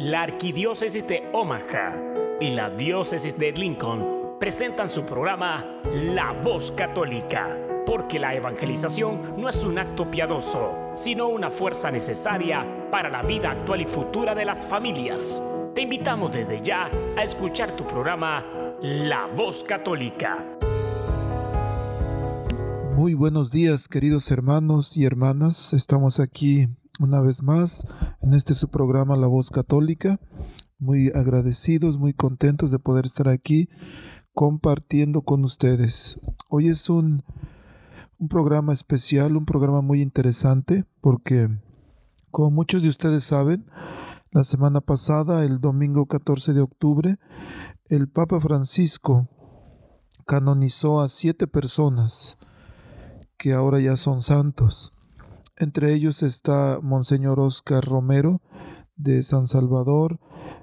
La Arquidiócesis de Omaha y la Diócesis de Lincoln presentan su programa La Voz Católica, porque la evangelización no es un acto piadoso, sino una fuerza necesaria para la vida actual y futura de las familias. Te invitamos desde ya a escuchar tu programa La Voz Católica. Muy buenos días, queridos hermanos y hermanas. Estamos aquí una vez más en este su programa La Voz Católica. Muy agradecidos, muy contentos de poder estar aquí compartiendo con ustedes. Hoy es un, un programa especial, un programa muy interesante porque, como muchos de ustedes saben, la semana pasada, el domingo 14 de octubre, el Papa Francisco canonizó a siete personas que ahora ya son santos. Entre ellos está Monseñor Oscar Romero de San Salvador,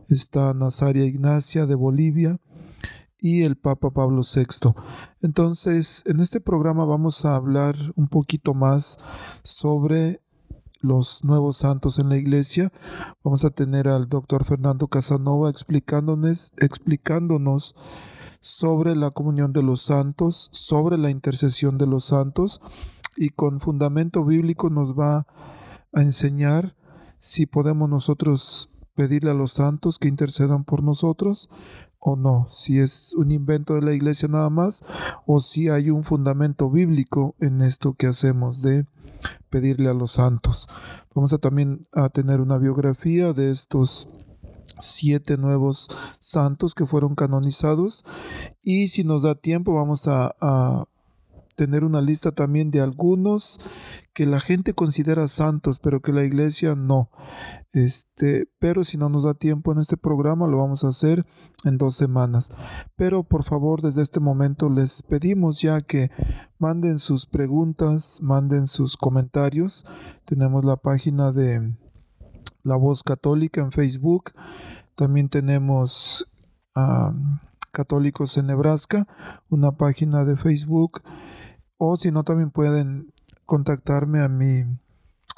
está Nazaria Ignacia de Bolivia y el Papa Pablo VI. Entonces, en este programa vamos a hablar un poquito más sobre los nuevos santos en la iglesia. Vamos a tener al doctor Fernando Casanova explicándonos, explicándonos sobre la comunión de los santos, sobre la intercesión de los santos y con fundamento bíblico nos va a enseñar si podemos nosotros pedirle a los santos que intercedan por nosotros o no, si es un invento de la iglesia nada más o si hay un fundamento bíblico en esto que hacemos de pedirle a los santos. Vamos a también a tener una biografía de estos siete nuevos santos que fueron canonizados y si nos da tiempo vamos a, a tener una lista también de algunos que la gente considera santos, pero que la iglesia no. Este, pero si no nos da tiempo en este programa, lo vamos a hacer en dos semanas. Pero por favor, desde este momento les pedimos ya que manden sus preguntas, manden sus comentarios. Tenemos la página de La Voz Católica en Facebook. También tenemos a Católicos en Nebraska, una página de Facebook o si no también pueden contactarme a mi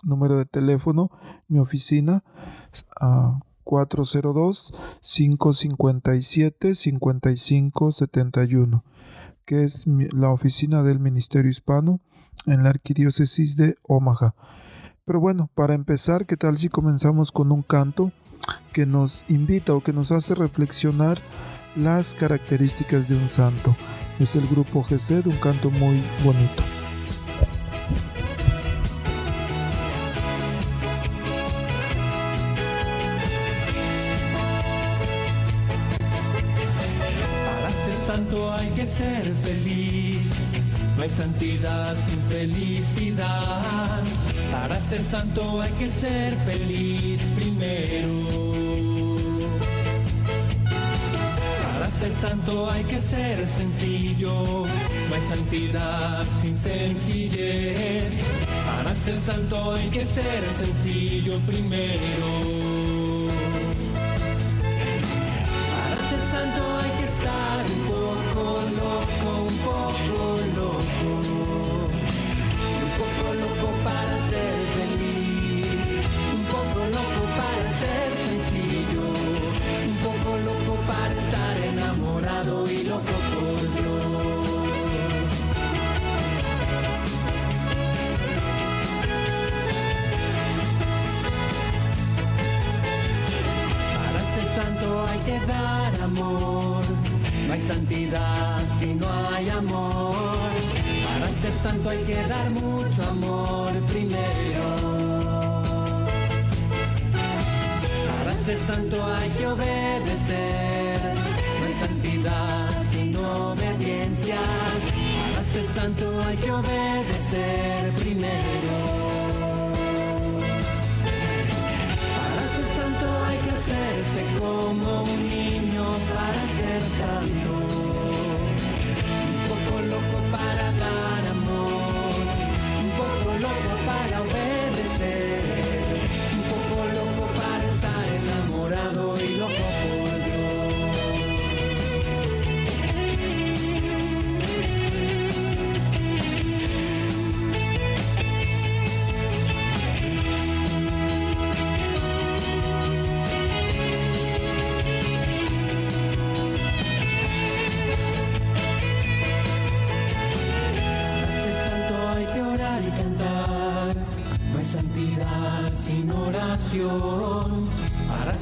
número de teléfono, mi oficina, a 402-557-5571, que es la oficina del Ministerio Hispano en la Arquidiócesis de Omaha. Pero bueno, para empezar, ¿qué tal si comenzamos con un canto que nos invita o que nos hace reflexionar las características de un santo. Es el grupo GC de un canto muy bonito. Para ser santo hay que ser feliz. No hay santidad sin felicidad. Para ser santo hay que ser feliz primero. Para ser santo hay que ser sencillo, no hay santidad sin sencillez. Para ser santo hay que ser sencillo primero. Para ser santo hay que estar un poco loco, un poco loco. Santo hay que dar mucho amor primero. Para ser santo hay que obedecer, no hay santidad sin obediencia. Para ser santo hay que obedecer primero. Para ser santo hay que hacerse como un niño para ser santo. Loco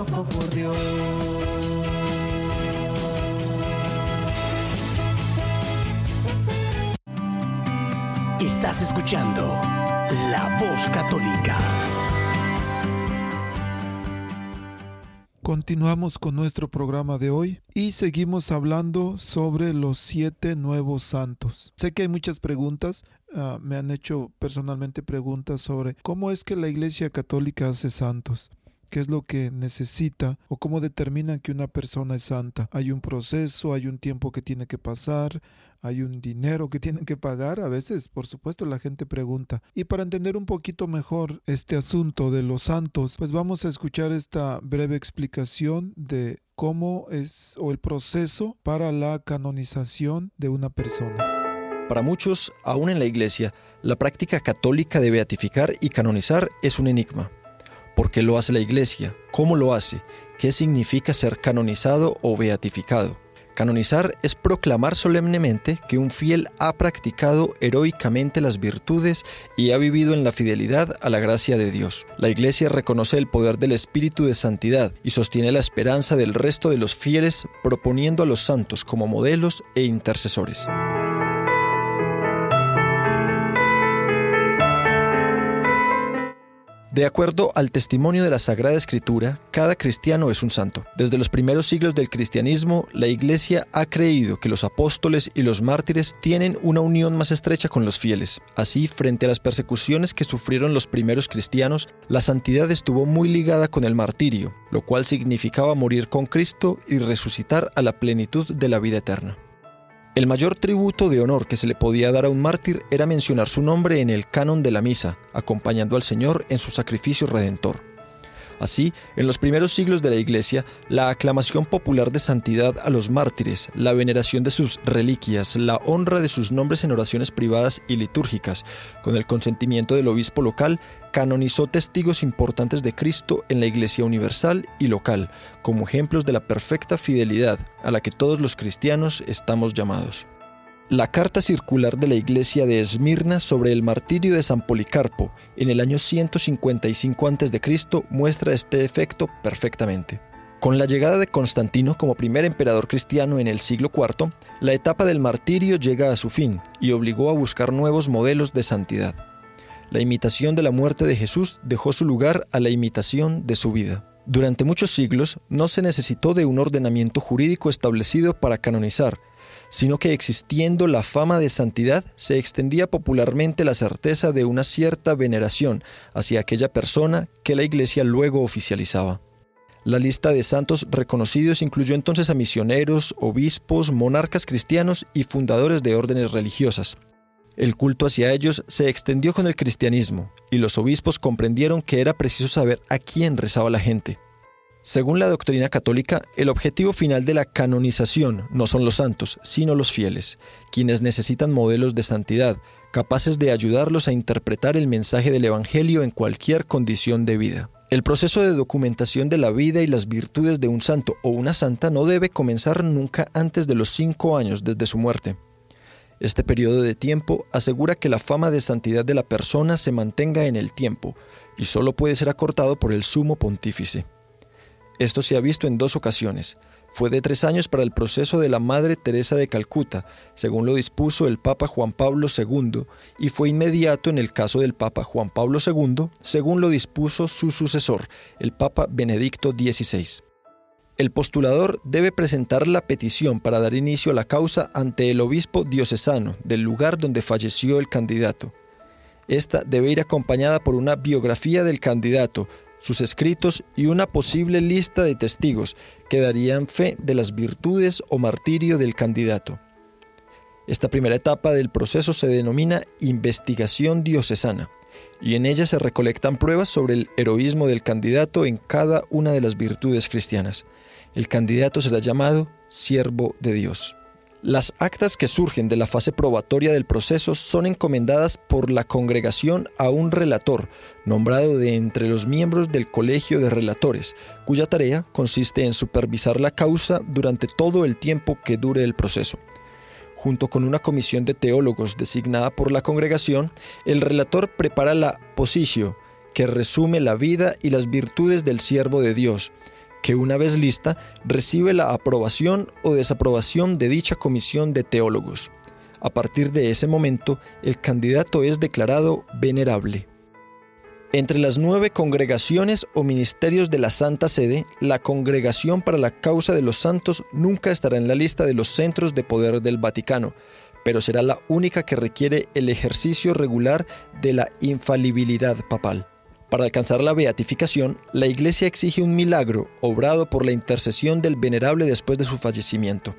loco por Dios. Estás escuchando La Voz Católica. Continuamos con nuestro programa de hoy y seguimos hablando sobre los siete nuevos santos. Sé que hay muchas preguntas, ah, me han hecho personalmente preguntas sobre cómo es que la Iglesia Católica hace santos. ¿Qué es lo que necesita o cómo determina que una persona es santa? Hay un proceso, hay un tiempo que tiene que pasar, hay un dinero que tienen que pagar. A veces, por supuesto, la gente pregunta. Y para entender un poquito mejor este asunto de los santos, pues vamos a escuchar esta breve explicación de cómo es o el proceso para la canonización de una persona. Para muchos, aún en la Iglesia, la práctica católica de beatificar y canonizar es un enigma. ¿Por qué lo hace la Iglesia? ¿Cómo lo hace? ¿Qué significa ser canonizado o beatificado? Canonizar es proclamar solemnemente que un fiel ha practicado heroicamente las virtudes y ha vivido en la fidelidad a la gracia de Dios. La Iglesia reconoce el poder del Espíritu de Santidad y sostiene la esperanza del resto de los fieles proponiendo a los santos como modelos e intercesores. De acuerdo al testimonio de la Sagrada Escritura, cada cristiano es un santo. Desde los primeros siglos del cristianismo, la Iglesia ha creído que los apóstoles y los mártires tienen una unión más estrecha con los fieles. Así, frente a las persecuciones que sufrieron los primeros cristianos, la santidad estuvo muy ligada con el martirio, lo cual significaba morir con Cristo y resucitar a la plenitud de la vida eterna. El mayor tributo de honor que se le podía dar a un mártir era mencionar su nombre en el canon de la misa, acompañando al Señor en su sacrificio redentor. Así, en los primeros siglos de la Iglesia, la aclamación popular de santidad a los mártires, la veneración de sus reliquias, la honra de sus nombres en oraciones privadas y litúrgicas, con el consentimiento del obispo local, canonizó testigos importantes de Cristo en la Iglesia universal y local, como ejemplos de la perfecta fidelidad a la que todos los cristianos estamos llamados. La carta circular de la iglesia de Esmirna sobre el martirio de San Policarpo en el año 155 a.C. muestra este efecto perfectamente. Con la llegada de Constantino como primer emperador cristiano en el siglo IV, la etapa del martirio llega a su fin y obligó a buscar nuevos modelos de santidad. La imitación de la muerte de Jesús dejó su lugar a la imitación de su vida. Durante muchos siglos no se necesitó de un ordenamiento jurídico establecido para canonizar, sino que existiendo la fama de santidad, se extendía popularmente la certeza de una cierta veneración hacia aquella persona que la Iglesia luego oficializaba. La lista de santos reconocidos incluyó entonces a misioneros, obispos, monarcas cristianos y fundadores de órdenes religiosas. El culto hacia ellos se extendió con el cristianismo, y los obispos comprendieron que era preciso saber a quién rezaba la gente. Según la doctrina católica, el objetivo final de la canonización no son los santos, sino los fieles, quienes necesitan modelos de santidad, capaces de ayudarlos a interpretar el mensaje del Evangelio en cualquier condición de vida. El proceso de documentación de la vida y las virtudes de un santo o una santa no debe comenzar nunca antes de los cinco años desde su muerte. Este periodo de tiempo asegura que la fama de santidad de la persona se mantenga en el tiempo y solo puede ser acortado por el sumo pontífice. Esto se ha visto en dos ocasiones. fue de tres años para el proceso de la Madre Teresa de Calcuta, según lo dispuso el Papa Juan Pablo II, y fue inmediato en el caso del Papa Juan Pablo II, según lo dispuso su sucesor, el Papa Benedicto XVI. El postulador debe presentar la petición para dar inicio a la causa ante el obispo diocesano del lugar donde falleció el candidato. Esta debe ir acompañada por una biografía del candidato, sus escritos y una posible lista de testigos que darían fe de las virtudes o martirio del candidato. Esta primera etapa del proceso se denomina investigación diocesana y en ella se recolectan pruebas sobre el heroísmo del candidato en cada una de las virtudes cristianas. El candidato será llamado siervo de Dios. Las actas que surgen de la fase probatoria del proceso son encomendadas por la congregación a un relator, nombrado de entre los miembros del Colegio de Relatores, cuya tarea consiste en supervisar la causa durante todo el tiempo que dure el proceso. Junto con una comisión de teólogos designada por la congregación, el relator prepara la positio, que resume la vida y las virtudes del siervo de Dios, que una vez lista recibe la aprobación o desaprobación de dicha comisión de teólogos. A partir de ese momento, el candidato es declarado venerable. Entre las nueve congregaciones o ministerios de la Santa Sede, la Congregación para la Causa de los Santos nunca estará en la lista de los centros de poder del Vaticano, pero será la única que requiere el ejercicio regular de la infalibilidad papal. Para alcanzar la beatificación, la Iglesia exige un milagro obrado por la intercesión del venerable después de su fallecimiento.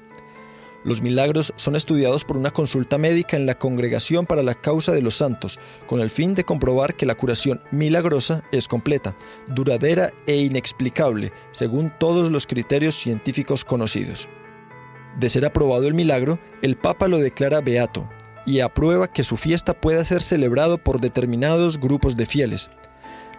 Los milagros son estudiados por una consulta médica en la Congregación para la Causa de los Santos, con el fin de comprobar que la curación milagrosa es completa, duradera e inexplicable, según todos los criterios científicos conocidos. De ser aprobado el milagro, el Papa lo declara beato y aprueba que su fiesta pueda ser celebrado por determinados grupos de fieles,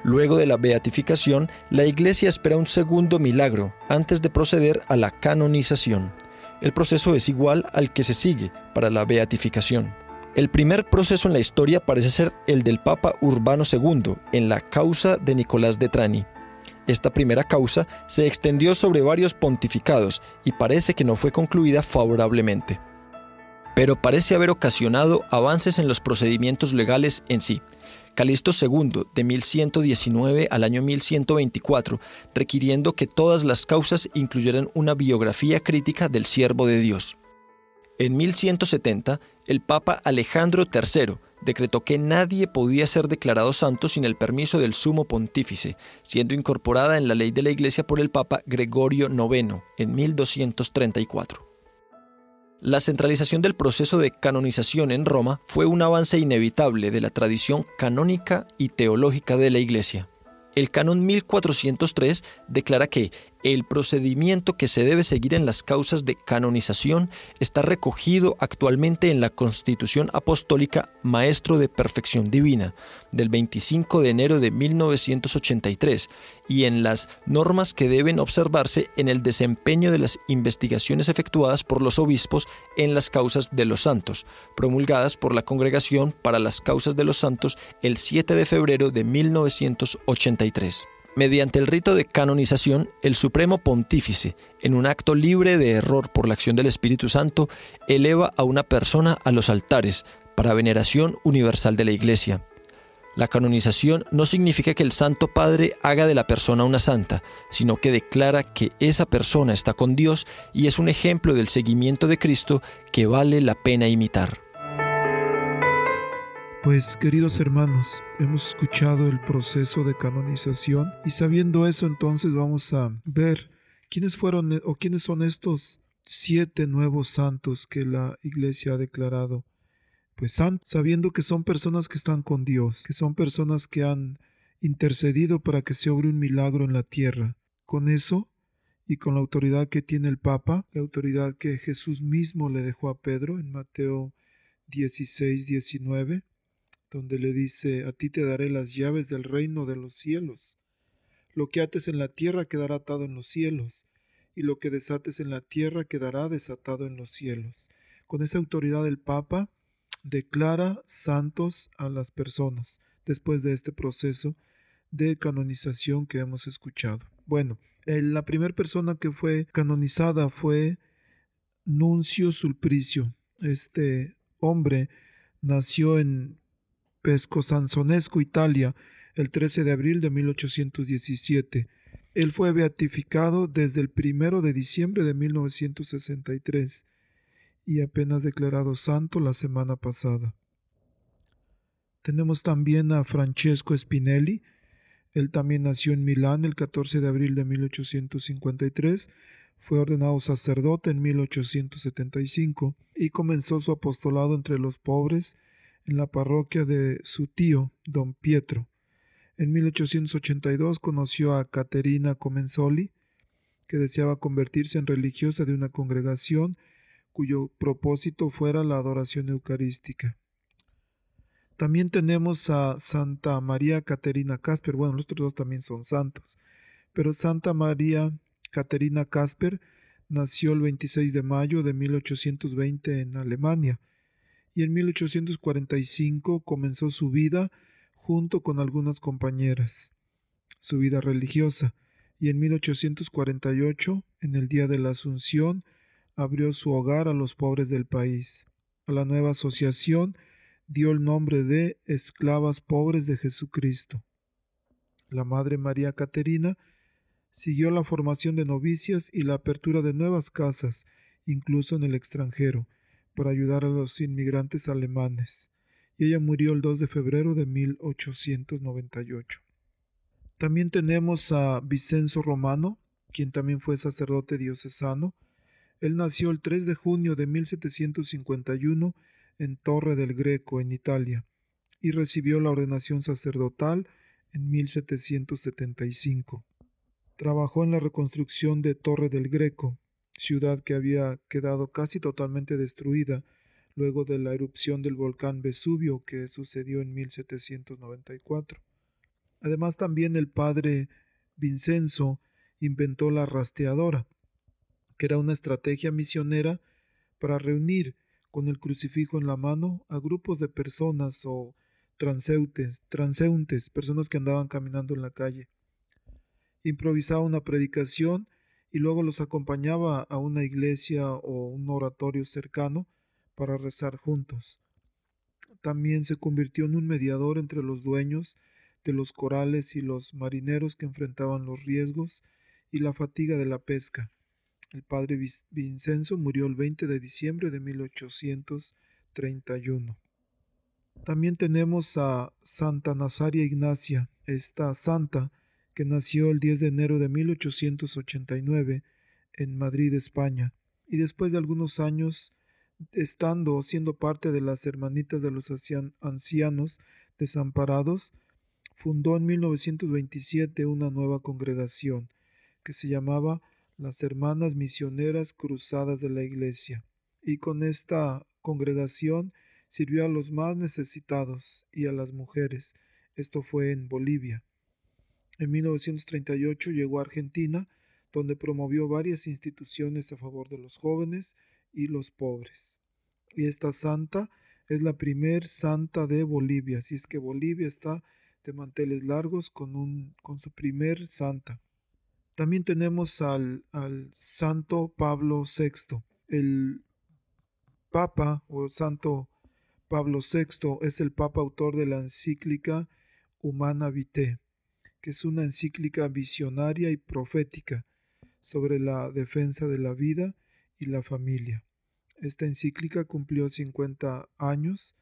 Luego de la beatificación, la Iglesia espera un segundo milagro antes de proceder a la canonización. El proceso es igual al que se sigue para la beatificación. El primer proceso en la historia parece ser el del Papa Urbano II en la causa de Nicolás de Trani. Esta primera causa se extendió sobre varios pontificados y parece que no fue concluida favorablemente. Pero parece haber ocasionado avances en los procedimientos legales en sí. Calixto II, de 1119 al año 1124, requiriendo que todas las causas incluyeran una biografía crítica del siervo de Dios. En 1170, el Papa Alejandro III decretó que nadie podía ser declarado santo sin el permiso del sumo pontífice, siendo incorporada en la ley de la Iglesia por el Papa Gregorio IX en 1234. La centralización del proceso de canonización en Roma fue un avance inevitable de la tradición canónica y teológica de la Iglesia. El canon 1403 declara que el procedimiento que se debe seguir en las causas de canonización está recogido actualmente en la Constitución Apostólica Maestro de Perfección Divina del 25 de enero de 1983 y en las normas que deben observarse en el desempeño de las investigaciones efectuadas por los obispos en las causas de los santos, promulgadas por la Congregación para las Causas de los Santos el 7 de febrero de 1983. Mediante el rito de canonización, el Supremo Pontífice, en un acto libre de error por la acción del Espíritu Santo, eleva a una persona a los altares para veneración universal de la Iglesia. La canonización no significa que el Santo Padre haga de la persona una santa, sino que declara que esa persona está con Dios y es un ejemplo del seguimiento de Cristo que vale la pena imitar. Pues queridos hermanos, hemos escuchado el proceso de canonización y sabiendo eso entonces vamos a ver quiénes fueron o quiénes son estos siete nuevos santos que la iglesia ha declarado. Pues sabiendo que son personas que están con Dios, que son personas que han intercedido para que se obre un milagro en la tierra. Con eso y con la autoridad que tiene el Papa, la autoridad que Jesús mismo le dejó a Pedro en Mateo 16, 19, donde le dice, a ti te daré las llaves del reino de los cielos. Lo que ates en la tierra quedará atado en los cielos, y lo que desates en la tierra quedará desatado en los cielos. Con esa autoridad el Papa declara santos a las personas después de este proceso de canonización que hemos escuchado. Bueno, El- la primera persona que fue canonizada fue Nuncio Sulpricio. Este hombre nació en Pesco Sansonesco, Italia, el 13 de abril de 1817. Él fue beatificado desde el 1 de diciembre de 1963 y apenas declarado santo la semana pasada. Tenemos también a Francesco Spinelli. Él también nació en Milán el 14 de abril de 1853. Fue ordenado sacerdote en 1875 y comenzó su apostolado entre los pobres en la parroquia de su tío, don Pietro. En 1882 conoció a Caterina Comensoli, que deseaba convertirse en religiosa de una congregación cuyo propósito fuera la adoración eucarística. También tenemos a Santa María Caterina Casper. Bueno, los otros dos también son santos. Pero Santa María Caterina Casper nació el 26 de mayo de 1820 en Alemania y en 1845 comenzó su vida junto con algunas compañeras, su vida religiosa, y en 1848, en el Día de la Asunción, abrió su hogar a los pobres del país. A la nueva asociación dio el nombre de Esclavas Pobres de Jesucristo. La Madre María Caterina siguió la formación de novicias y la apertura de nuevas casas, incluso en el extranjero, para ayudar a los inmigrantes alemanes, y ella murió el 2 de febrero de 1898. También tenemos a Vicenzo Romano, quien también fue sacerdote diocesano. Él nació el 3 de junio de 1751 en Torre del Greco, en Italia, y recibió la ordenación sacerdotal en 1775. Trabajó en la reconstrucción de Torre del Greco, ciudad que había quedado casi totalmente destruida luego de la erupción del volcán Vesubio que sucedió en 1794. Además también el padre Vincenzo inventó la rastreadora, que era una estrategia misionera para reunir con el crucifijo en la mano a grupos de personas o transeúntes, transeúntes, personas que andaban caminando en la calle. Improvisaba una predicación y luego los acompañaba a una iglesia o un oratorio cercano para rezar juntos. También se convirtió en un mediador entre los dueños de los corales y los marineros que enfrentaban los riesgos y la fatiga de la pesca. El padre Vincenzo murió el 20 de diciembre de 1831. También tenemos a Santa Nazaria Ignacia, esta santa que nació el 10 de enero de 1889 en Madrid, España, y después de algunos años estando siendo parte de las hermanitas de los ancianos desamparados, fundó en 1927 una nueva congregación que se llamaba las Hermanas Misioneras Cruzadas de la Iglesia, y con esta congregación sirvió a los más necesitados y a las mujeres. Esto fue en Bolivia. En 1938 llegó a Argentina, donde promovió varias instituciones a favor de los jóvenes y los pobres. Y esta santa es la primer santa de Bolivia, así es que Bolivia está de manteles largos con, un, con su primer santa. También tenemos al, al santo Pablo VI. El Papa o Santo Pablo VI es el Papa autor de la encíclica Humana Vitae, que es una encíclica visionaria y profética sobre la defensa de la vida y la familia. Esta encíclica cumplió 50 años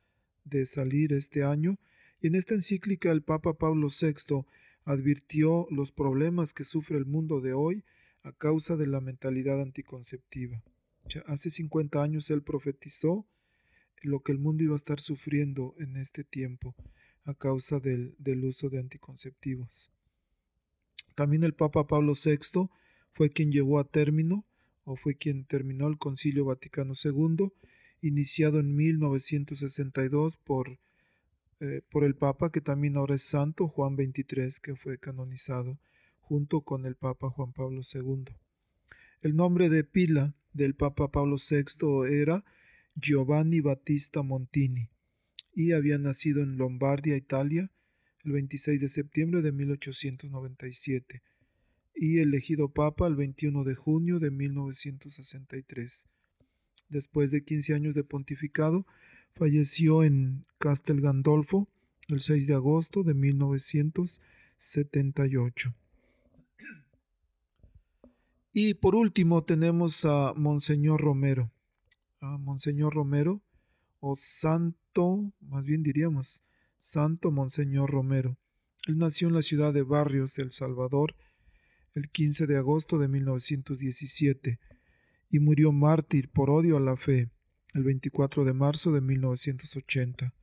de salir este año y en esta encíclica el Papa Pablo VI advirtió los problemas que sufre el mundo de hoy a causa de la mentalidad anticonceptiva. Ya hace 50 años él profetizó lo que el mundo iba a estar sufriendo en este tiempo a causa del, del uso de anticonceptivos. También el Papa Pablo VI fue quien llevó a término o fue quien terminó el Concilio Vaticano II, iniciado en 1962 por, eh, por el Papa, que también ahora es Santo Juan XXIII, que fue canonizado junto con el Papa Juan Pablo II. El nombre de pila del Papa Pablo VI era Giovanni Battista Montini y había nacido en Lombardia, Italia, el 26 de septiembre de 1897 y elegido papa el 21 de junio de 1963. Después de 15 años de pontificado, falleció en Castel Gandolfo el 6 de agosto de 1978. Y por último tenemos a Monseñor Romero. A Monseñor Romero, o Más bien diríamos, Santo Monseñor Romero. Él nació en la ciudad de Barrios, El Salvador, el 15 de agosto de 1917 y murió mártir por odio a la fe el 24 de marzo de 1980.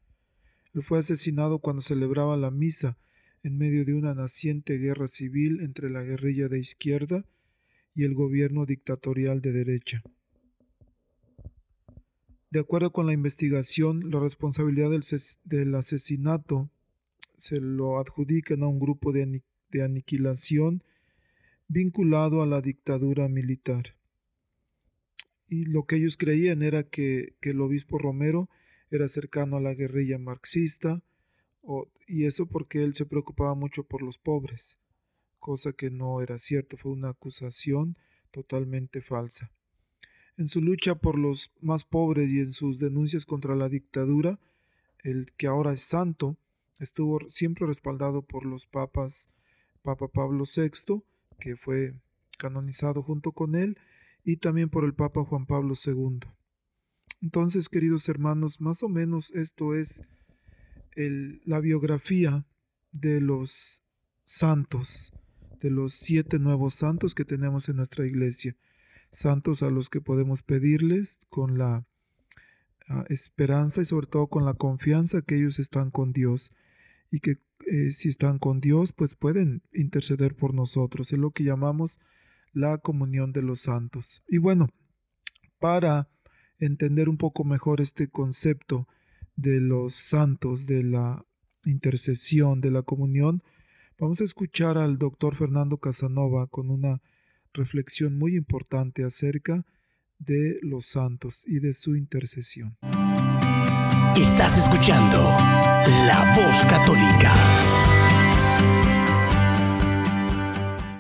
Él fue asesinado cuando celebraba la misa en medio de una naciente guerra civil entre la guerrilla de izquierda y el gobierno dictatorial de derecha. De acuerdo con la investigación, la responsabilidad del, asesinato se lo adjudican a un grupo de, aniquilación vinculado a la dictadura militar. Y lo que ellos creían era que, el obispo Romero era cercano a la guerrilla marxista, y eso porque él se preocupaba mucho por los pobres, cosa que no era cierto, fue una acusación totalmente falsa. En su lucha por los más pobres y en sus denuncias contra la dictadura, el que ahora es santo, estuvo siempre respaldado por los papas, Papa Pablo VI, que fue canonizado junto con él, y también por el Papa Juan Pablo II. Entonces, queridos hermanos, más o menos esto es la biografía de los santos, de los siete nuevos santos que tenemos en nuestra iglesia. Santos a los que podemos pedirles con la ah, esperanza y sobre todo con la confianza que ellos están con Dios y que eh, si están con Dios, pues pueden interceder por nosotros. Es lo que llamamos la comunión de los santos. Y bueno, para entender un poco mejor este concepto de los santos, de la intercesión, de la comunión, vamos a escuchar al doctor Fernando Casanova con una reflexión muy importante acerca de los santos y de su intercesión. Estás escuchando La Voz Católica.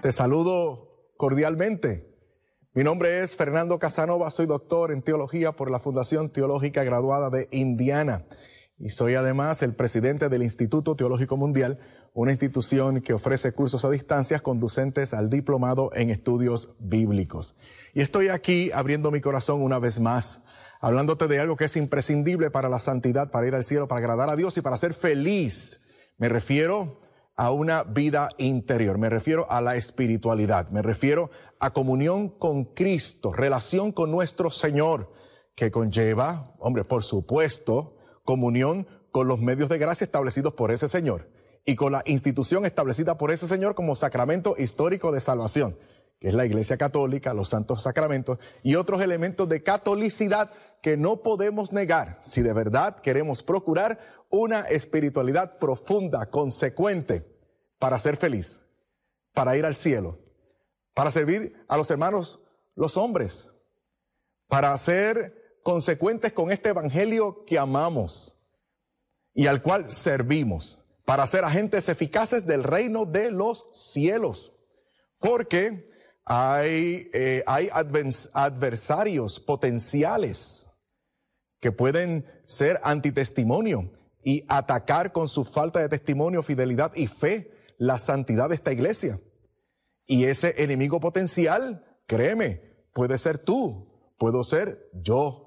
Te saludo cordialmente. Mi nombre es Fernando Casanova, soy doctor en teología por la Fundación Teológica Graduada de Indiana y soy además el presidente del Instituto Teológico Mundial, una institución que ofrece cursos a distancia conducentes al diplomado en estudios bíblicos. Y estoy aquí abriendo mi corazón una vez más hablándote de algo que es imprescindible para la santidad, para ir al cielo, para agradar a Dios y para ser feliz. Me refiero a una vida interior, me refiero a la espiritualidad, me refiero a comunión con Cristo, relación con nuestro Señor, que conlleva, hombre, por supuesto, comunión con los medios de gracia establecidos por ese Señor y con la institución establecida por ese Señor como sacramento histórico de salvación que es la Iglesia Católica, los santos sacramentos y otros elementos de catolicidad que no podemos negar si de verdad queremos procurar una espiritualidad profunda, consecuente, para ser feliz, para ir al cielo, para servir a los hermanos, los hombres, para ser consecuentes con este Evangelio que amamos y al cual servimos, para ser agentes eficaces del reino de los cielos. Porque hay, eh, hay adversarios potenciales que pueden ser antitestimonio y atacar con su falta de testimonio, fidelidad y fe la santidad de esta iglesia. Y ese enemigo potencial, créeme, puede ser tú, puedo ser yo.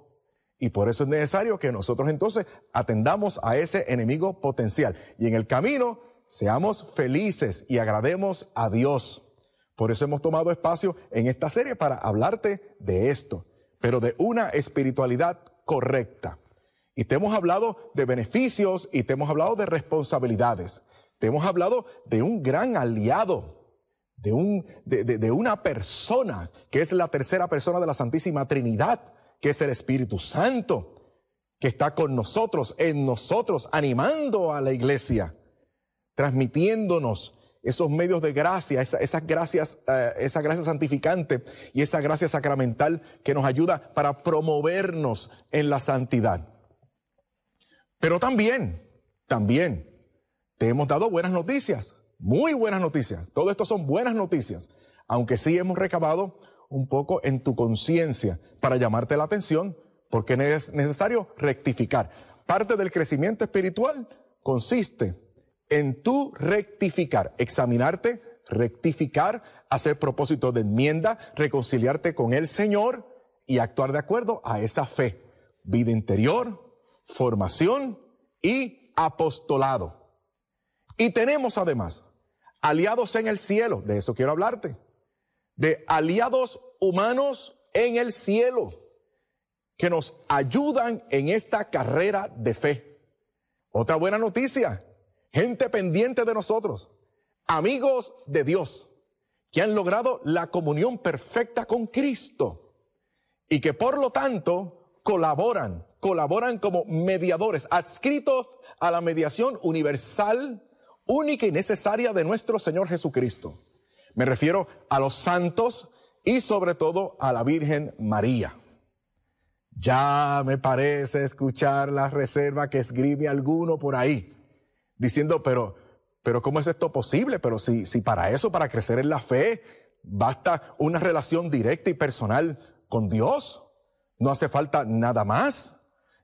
Y por eso es necesario que nosotros entonces atendamos a ese enemigo potencial. Y en el camino seamos felices y agrademos a Dios. Por eso hemos tomado espacio en esta serie para hablarte de esto, pero de una espiritualidad correcta. Y te hemos hablado de beneficios y te hemos hablado de responsabilidades. Te hemos hablado de un gran aliado, de, un, de, de una persona que es la tercera persona de la Santísima Trinidad, que es el Espíritu Santo, que está con nosotros, en nosotros, animando a la iglesia, transmitiéndonos esos medios de gracia, esas gracias, eh, esa gracia santificante y esa gracia sacramental que nos ayuda para promovernos en la santidad. Pero también, también, te hemos dado buenas noticias, muy buenas noticias. Todo esto son buenas noticias. aunque sí hemos recabado un poco en tu conciencia para llamarte la atención, porque es necesario rectificar. Parte del crecimiento espiritual consiste en tu rectificar, examinarte, rectificar, hacer propósito de enmienda, reconciliarte con el Señor y actuar de acuerdo a esa fe. Vida interior, formación y apostolado. Y tenemos además aliados en el cielo, de eso quiero hablarte, de aliados humanos en el cielo que nos ayudan en esta carrera de fe. Otra buena noticia, gente pendiente de nosotros, amigos de Dios, que han logrado la comunión perfecta con Cristo y que por lo tanto colaboran, colaboran como mediadores, adscritos a la mediación universal, única y necesaria de nuestro Señor Jesucristo. Me refiero a los santos y sobre todo a la Virgen María. Ya me parece escuchar la reserva que escribe alguno por ahí, diciendo, pero, pero ¿cómo es esto posible? Pero si, si para eso, para crecer en la fe, basta una relación directa y personal con Dios, no hace falta nada más.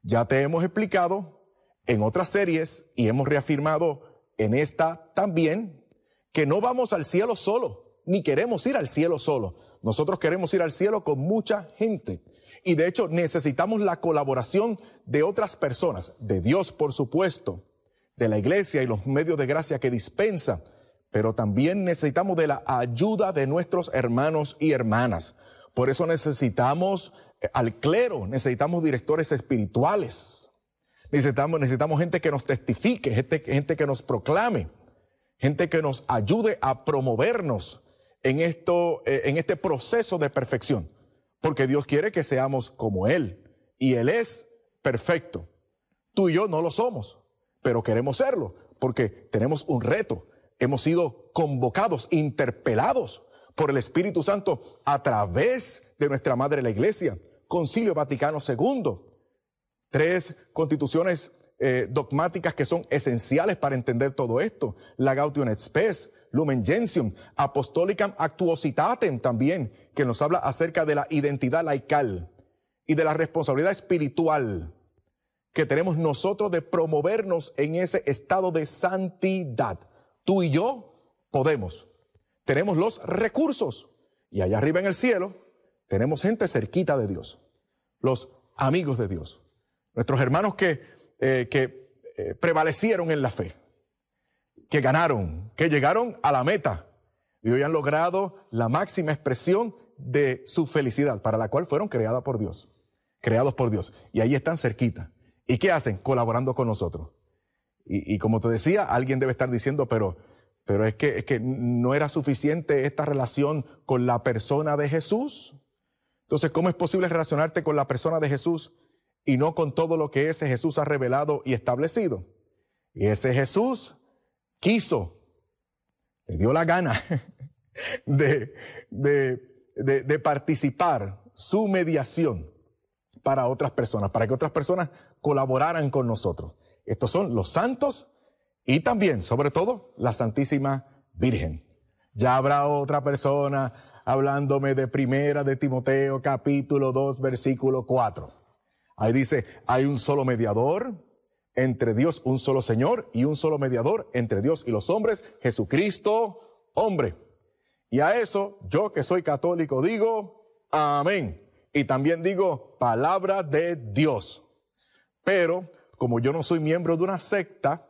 Ya te hemos explicado en otras series y hemos reafirmado en esta también que no vamos al cielo solo, ni queremos ir al cielo solo. Nosotros queremos ir al cielo con mucha gente. Y de hecho necesitamos la colaboración de otras personas, de Dios por supuesto, de la iglesia y los medios de gracia que dispensa, pero también necesitamos de la ayuda de nuestros hermanos y hermanas. Por eso necesitamos eh, al clero, necesitamos directores espirituales, necesitamos, necesitamos gente que nos testifique, gente, gente que nos proclame, gente que nos ayude a promovernos en, esto, eh, en este proceso de perfección. Porque Dios quiere que seamos como Él. Y Él es perfecto. Tú y yo no lo somos, pero queremos serlo, porque tenemos un reto. Hemos sido convocados, interpelados por el Espíritu Santo a través de nuestra Madre la Iglesia, Concilio Vaticano II. Tres constituciones eh, dogmáticas que son esenciales para entender todo esto. La Gaudium et Spes, Lumen Gentium, Apostolicam Actuositatem también, que nos habla acerca de la identidad laical y de la responsabilidad espiritual que tenemos nosotros de promovernos en ese estado de santidad. Tú y yo podemos. Tenemos los recursos. Y allá arriba en el cielo tenemos gente cerquita de Dios. Los amigos de Dios. Nuestros hermanos que eh, que eh, prevalecieron en la fe, que ganaron, que llegaron a la meta y hoy han logrado la máxima expresión de su felicidad, para la cual fueron creadas por Dios, creados por Dios. Y ahí están cerquita. ¿Y qué hacen? Colaborando con nosotros. Y, como te decía, alguien debe estar diciendo, pero, pero es, que, es que no era suficiente esta relación con la persona de Jesús. Entonces, ¿cómo es posible relacionarte con la persona de Jesús y no con todo lo que ese Jesús ha revelado y establecido. Y ese Jesús quiso, le dio la gana de, participar su mediación para otras personas, para que otras personas colaboraran con nosotros. Estos son los santos y también, sobre todo, la Santísima Virgen. Ya habrá otra persona hablándome de primera de Timoteo capítulo 2 versículo 4. Ahí dice, hay un solo mediador entre Dios, un solo Señor y un solo mediador entre Dios y los hombres, Jesucristo, hombre. Y a eso, yo que soy católico, digo, amén. Y también digo, palabra de Dios. Pero, como yo no soy miembro de una secta,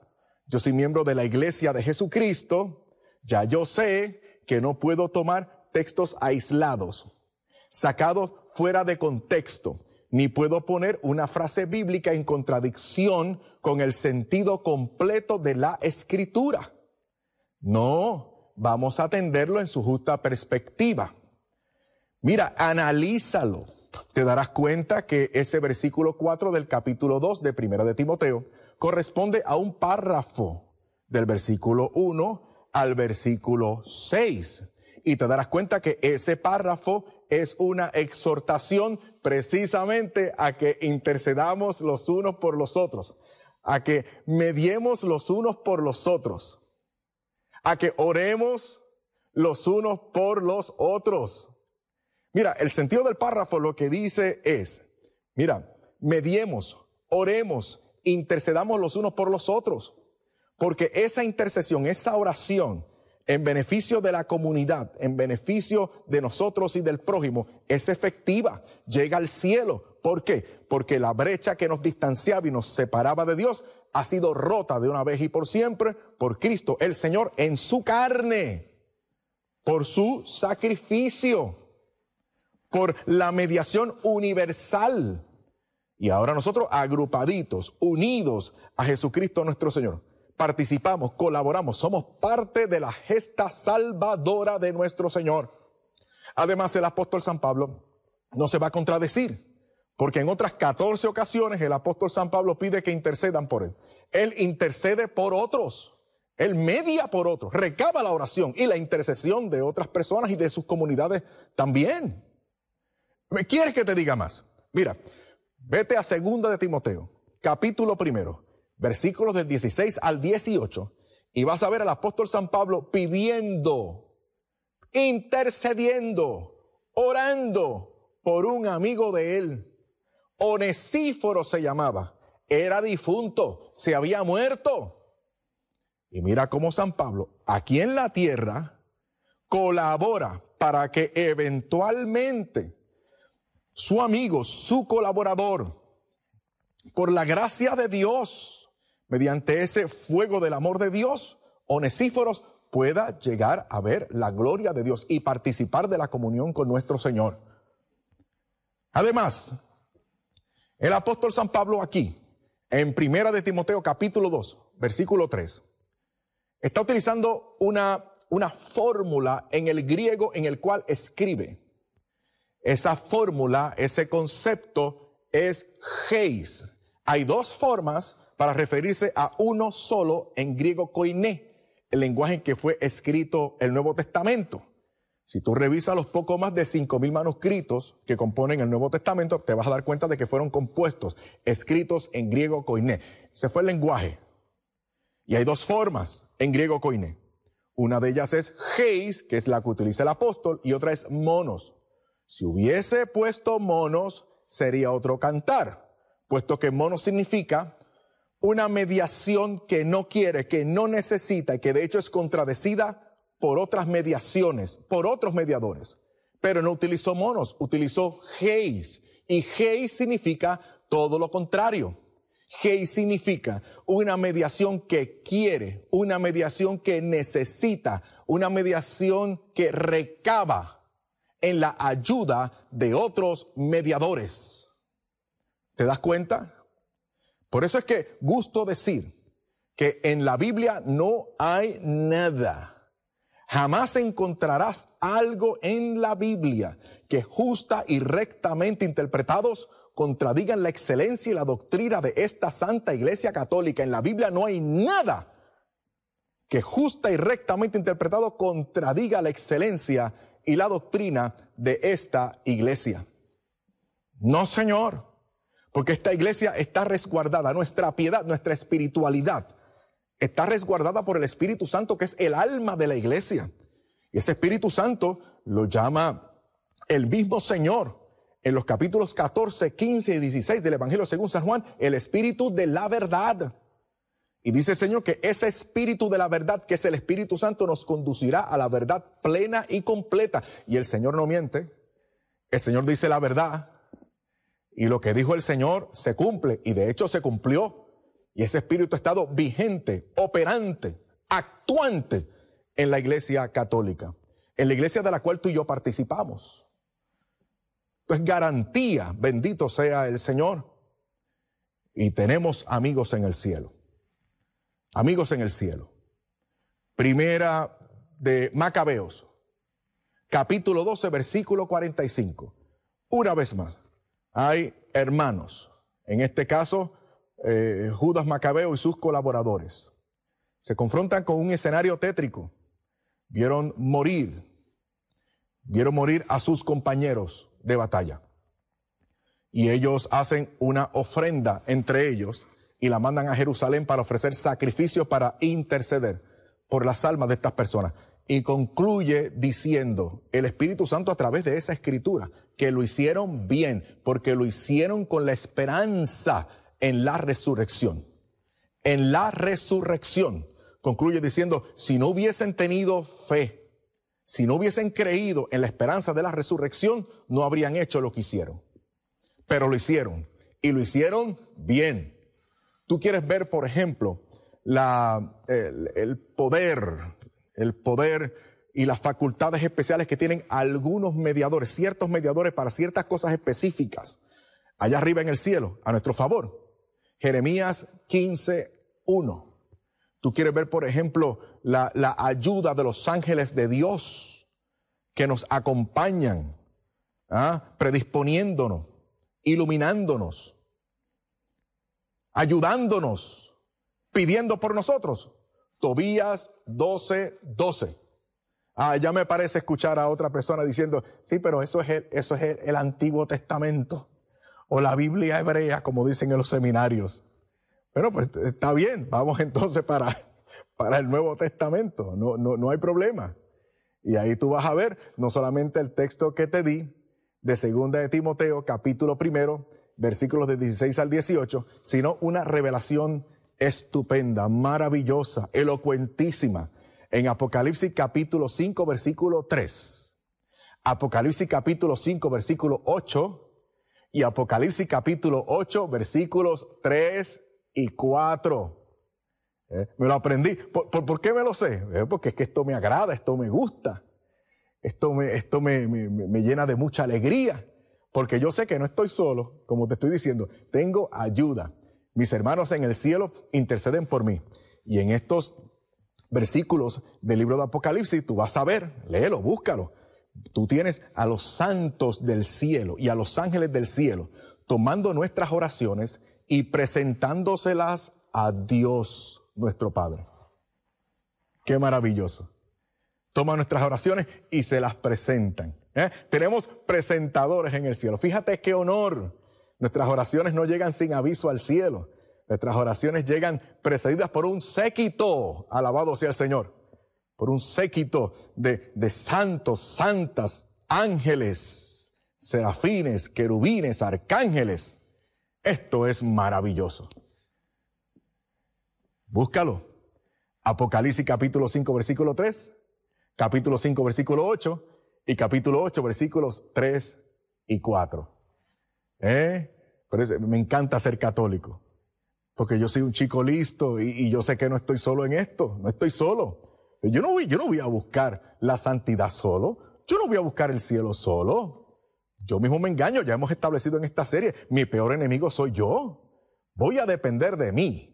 yo soy miembro de la iglesia de Jesucristo, ya yo sé que no puedo tomar textos aislados, sacados fuera de contexto ni puedo poner una frase bíblica en contradicción con el sentido completo de la escritura. No, vamos a atenderlo en su justa perspectiva. Mira, analízalo. Te darás cuenta que ese versículo 4 del capítulo 2 de Primera de Timoteo corresponde a un párrafo del versículo 1 al versículo 6. Y te darás cuenta que ese párrafo es una exhortación precisamente a que intercedamos los unos por los otros, a que mediemos los unos por los otros, a que oremos los unos por los otros. Mira, el sentido del párrafo lo que dice es, mira, mediemos, oremos, intercedamos los unos por los otros, porque esa intercesión, esa oración en beneficio de la comunidad, en beneficio de nosotros y del prójimo, es efectiva, llega al cielo. ¿Por qué? Porque la brecha que nos distanciaba y nos separaba de Dios ha sido rota de una vez y por siempre por Cristo, el Señor, en su carne, por su sacrificio, por la mediación universal. Y ahora nosotros agrupaditos, unidos a Jesucristo nuestro Señor participamos, colaboramos, somos parte de la gesta salvadora de nuestro Señor. Además, el apóstol San Pablo no se va a contradecir, porque en otras 14 ocasiones el apóstol San Pablo pide que intercedan por él. Él intercede por otros. Él media por otros, recaba la oración y la intercesión de otras personas y de sus comunidades también. ¿Me quieres que te diga más? Mira, vete a segunda de Timoteo, capítulo primero, versículos del 16 al 18, y vas a ver al apóstol San Pablo pidiendo, intercediendo, orando por un amigo de él. Onesíforo se llamaba. Era difunto, se había muerto. Y mira cómo San Pablo, aquí en la tierra, colabora para que eventualmente su amigo, su colaborador, por la gracia de Dios, mediante ese fuego del amor de Dios, Onesíforos pueda llegar a ver la gloria de Dios y participar de la comunión con nuestro Señor. Además, el apóstol San Pablo aquí, en Primera de Timoteo capítulo 2, versículo 3, está utilizando una, una fórmula en el griego en el cual escribe. Esa fórmula, ese concepto es geis. Hay dos formas para referirse a uno solo en griego koiné, el lenguaje en que fue escrito el Nuevo Testamento. Si tú revisas los poco más de 5.000 manuscritos que componen el Nuevo Testamento, te vas a dar cuenta de que fueron compuestos, escritos en griego koiné. Ese fue el lenguaje. Y hay dos formas en griego koiné. Una de ellas es geis, que es la que utiliza el apóstol, y otra es monos. Si hubiese puesto monos, sería otro cantar, puesto que monos significa una mediación que no quiere, que no necesita que de hecho es contradecida por otras mediaciones, por otros mediadores. Pero no utilizó monos, utilizó heis. Y heis significa todo lo contrario. Heis significa una mediación que quiere, una mediación que necesita, una mediación que recaba en la ayuda de otros mediadores. ¿Te das cuenta? Por eso es que gusto decir que en la Biblia no hay nada. Jamás encontrarás algo en la Biblia que justa y rectamente interpretados contradigan la excelencia y la doctrina de esta Santa Iglesia Católica. En la Biblia no hay nada que justa y rectamente interpretado contradiga la excelencia y la doctrina de esta iglesia. No, Señor. Porque esta iglesia está resguardada, nuestra piedad, nuestra espiritualidad, está resguardada por el Espíritu Santo, que es el alma de la iglesia. Y ese Espíritu Santo lo llama el mismo Señor en los capítulos 14, 15 y 16 del Evangelio según San Juan, el Espíritu de la verdad. Y dice el Señor que ese Espíritu de la verdad, que es el Espíritu Santo, nos conducirá a la verdad plena y completa. Y el Señor no miente. El Señor dice la verdad y lo que dijo el Señor se cumple y de hecho se cumplió. Y ese espíritu ha estado vigente, operante, actuante en la iglesia católica, en la iglesia de la cual tú y yo participamos. Pues garantía, bendito sea el Señor. Y tenemos amigos en el cielo. Amigos en el cielo. Primera de Macabeos, capítulo 12, versículo 45. Una vez más hay hermanos, en este caso eh, Judas Macabeo y sus colaboradores. Se confrontan con un escenario tétrico. Vieron morir, vieron morir a sus compañeros de batalla. Y ellos hacen una ofrenda entre ellos y la mandan a Jerusalén para ofrecer sacrificios para interceder por las almas de estas personas. Y concluye diciendo el Espíritu Santo a través de esa escritura, que lo hicieron bien, porque lo hicieron con la esperanza en la resurrección. En la resurrección. Concluye diciendo, si no hubiesen tenido fe, si no hubiesen creído en la esperanza de la resurrección, no habrían hecho lo que hicieron. Pero lo hicieron. Y lo hicieron bien. Tú quieres ver, por ejemplo, el poder, el poder y las facultades especiales que tienen algunos mediadores, ciertos mediadores para ciertas cosas específicas, allá arriba en el cielo, a nuestro favor. Jeremías 15, 1. Tú quieres ver, por ejemplo, la, ayuda de los ángeles de Dios que nos acompañan, ¿ah? predisponiéndonos, iluminándonos, ayudándonos, pidiendo por nosotros. Tobías 12, 12. Ah, ya me parece escuchar a otra persona diciendo, sí, pero eso es el, eso es el, Antiguo Testamento o la Biblia hebrea, como dicen en los seminarios. Bueno, pues está bien, vamos entonces para, para el Nuevo Testamento, no, no, no hay problema. Y ahí tú vas a ver no solamente el texto que te di de segunda de Timoteo, capítulo primero, versículos de 16 al 18, sino una revelación estupenda, maravillosa, elocuentísima en Apocalipsis capítulo 5, versículo 3. Apocalipsis capítulo 5, versículo 8 y Apocalipsis capítulo 8, versículos 3 y 4. Eh, me lo aprendí. ¿Por, por, por qué me lo sé? Eh, porque es que esto me agrada, esto me gusta. Esto, me, esto me, me, me llena de mucha alegría. Porque yo sé que no estoy solo, como te estoy diciendo, tengo ayuda. Mis hermanos en el cielo interceden por mí. Y en estos versículos del libro de Apocalipsis, tú vas a ver, léelo, búscalo. Tú tienes a los santos del cielo y a los ángeles del cielo tomando nuestras oraciones y presentándoselas a Dios nuestro Padre. Qué maravilloso. Toma nuestras oraciones y se las presentan. ¿eh? Tenemos presentadores en el cielo. Fíjate qué honor. Nuestras oraciones no llegan sin aviso al cielo. Nuestras oraciones llegan precedidas por un séquito, alabado sea el Señor, por un séquito de, de santos, santas, ángeles, serafines, querubines, arcángeles. Esto es maravilloso. Búscalo. Apocalipsis capítulo 5, versículo 3, capítulo 5, versículo 8 y capítulo 8, versículos 3 y 4. ¿Eh? Pero es, me encanta ser católico, porque yo soy un chico listo y, yo sé que no estoy solo en esto, no estoy solo. Yo no, voy, yo no voy a buscar la santidad solo, yo no voy a buscar el cielo solo. Yo mismo me engaño, ya hemos establecido en esta serie, mi peor enemigo soy yo. Voy a depender de mí.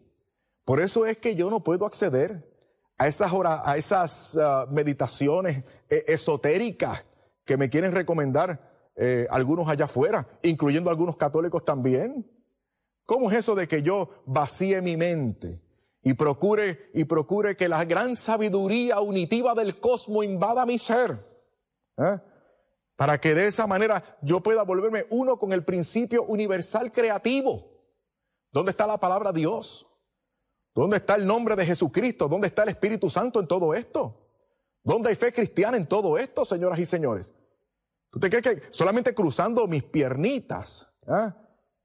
Por eso es que yo no puedo acceder a esas, horas, a esas uh, meditaciones eh, esotéricas que me quieren recomendar eh, algunos allá afuera, incluyendo algunos católicos también. ¿Cómo es eso de que yo vacíe mi mente y procure, y procure que la gran sabiduría unitiva del cosmos invada mi ser? ¿Eh? Para que de esa manera yo pueda volverme uno con el principio universal creativo. ¿Dónde está la palabra Dios? ¿Dónde está el nombre de Jesucristo? ¿Dónde está el Espíritu Santo en todo esto? ¿Dónde hay fe cristiana en todo esto, señoras y señores? ¿Tú te crees que solamente cruzando mis piernitas ¿eh?